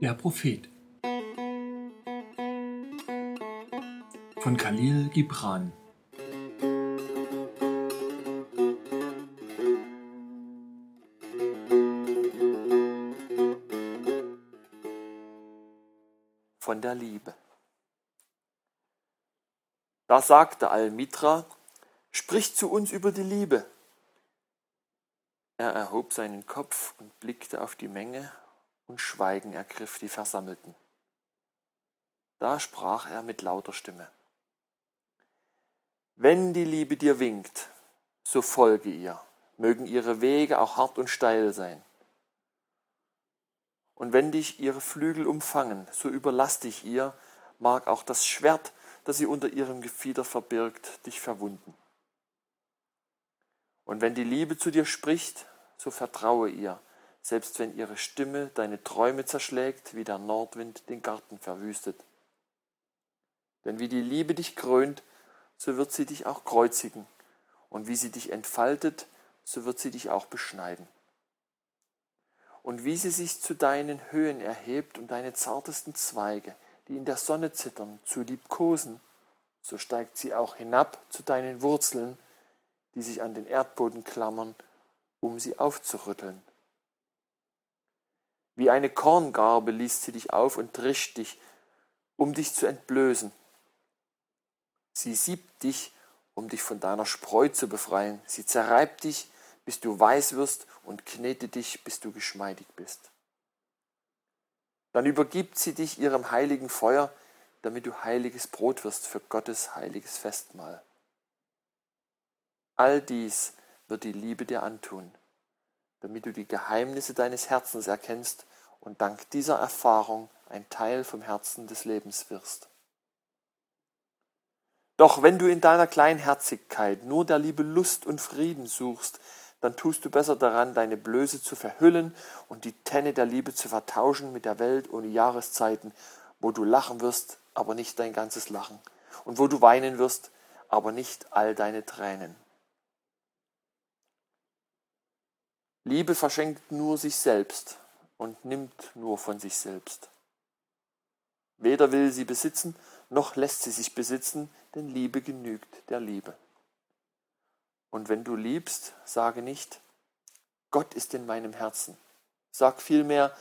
Der Prophet von Khalil Gibran Von der Liebe. Da sagte Al-Mitra, sprich zu uns über die Liebe. Er erhob seinen Kopf und blickte auf die Menge und Schweigen ergriff die Versammelten. Da sprach er mit lauter Stimme. Wenn die Liebe dir winkt, so folge ihr, mögen ihre Wege auch hart und steil sein. Und wenn dich ihre Flügel umfangen, so überlass dich ihr, mag auch das Schwert, das sie unter ihrem Gefieder verbirgt, dich verwunden. Und wenn die Liebe zu dir spricht, so vertraue ihr, selbst wenn ihre Stimme deine Träume zerschlägt, wie der Nordwind den Garten verwüstet. Denn wie die Liebe dich krönt, so wird sie dich auch kreuzigen, und wie sie dich entfaltet, so wird sie dich auch beschneiden. Und wie sie sich zu deinen Höhen erhebt und deine zartesten Zweige, die in der Sonne zittern, zu liebkosen, so steigt sie auch hinab zu deinen Wurzeln, die sich an den Erdboden klammern, um sie aufzurütteln. Wie eine Korngarbe liest sie dich auf und trischt dich, um dich zu entblößen. Sie siebt dich, um dich von deiner Spreu zu befreien. Sie zerreibt dich, bis du weiß wirst und knetet dich, bis du geschmeidig bist. Dann übergibt sie dich ihrem heiligen Feuer, damit du heiliges Brot wirst für Gottes heiliges Festmahl. All dies wird die Liebe dir antun, damit du die Geheimnisse deines Herzens erkennst und dank dieser Erfahrung ein Teil vom Herzen des Lebens wirst. Doch wenn du in deiner Kleinherzigkeit nur der Liebe Lust und Frieden suchst, dann tust du besser daran, deine Blöße zu verhüllen und die Tenne der Liebe zu vertauschen mit der Welt ohne Jahreszeiten, wo du lachen wirst, aber nicht dein ganzes Lachen, und wo du weinen wirst, aber nicht all deine Tränen. Liebe verschenkt nur sich selbst und nimmt nur von sich selbst. Weder will sie besitzen, noch lässt sie sich besitzen, denn Liebe genügt der Liebe. Und wenn du liebst, sage nicht, Gott ist in meinem Herzen. Sag vielmehr,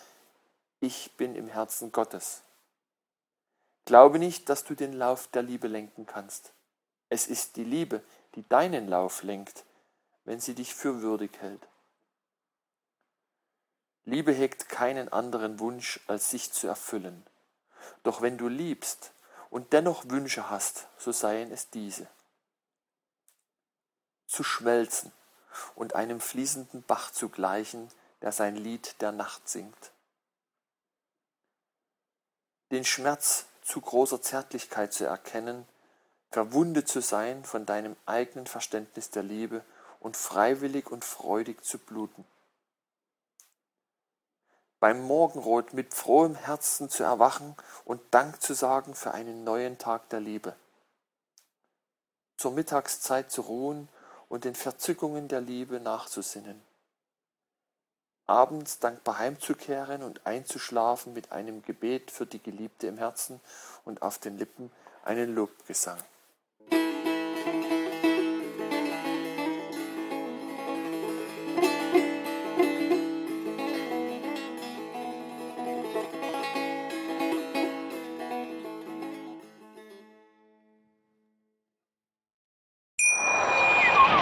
ich bin im Herzen Gottes. Glaube nicht, dass du den Lauf der Liebe lenken kannst. Es ist die Liebe, die deinen Lauf lenkt, wenn sie dich für würdig hält. Liebe hegt keinen anderen Wunsch, als sich zu erfüllen. Doch wenn du liebst und dennoch Wünsche hast, so seien es diese. Zu schmelzen und einem fließenden Bach zu gleichen, der sein Lied der Nacht singt. Den Schmerz zu großer Zärtlichkeit zu erkennen, verwundet zu sein von deinem eigenen Verständnis der Liebe und freiwillig und freudig zu bluten beim Morgenrot mit frohem Herzen zu erwachen und Dank zu sagen für einen neuen Tag der Liebe. Zur Mittagszeit zu ruhen und den Verzückungen der Liebe nachzusinnen. Abends dankbar heimzukehren und einzuschlafen mit einem Gebet für die Geliebte im Herzen und auf den Lippen einen Lobgesang.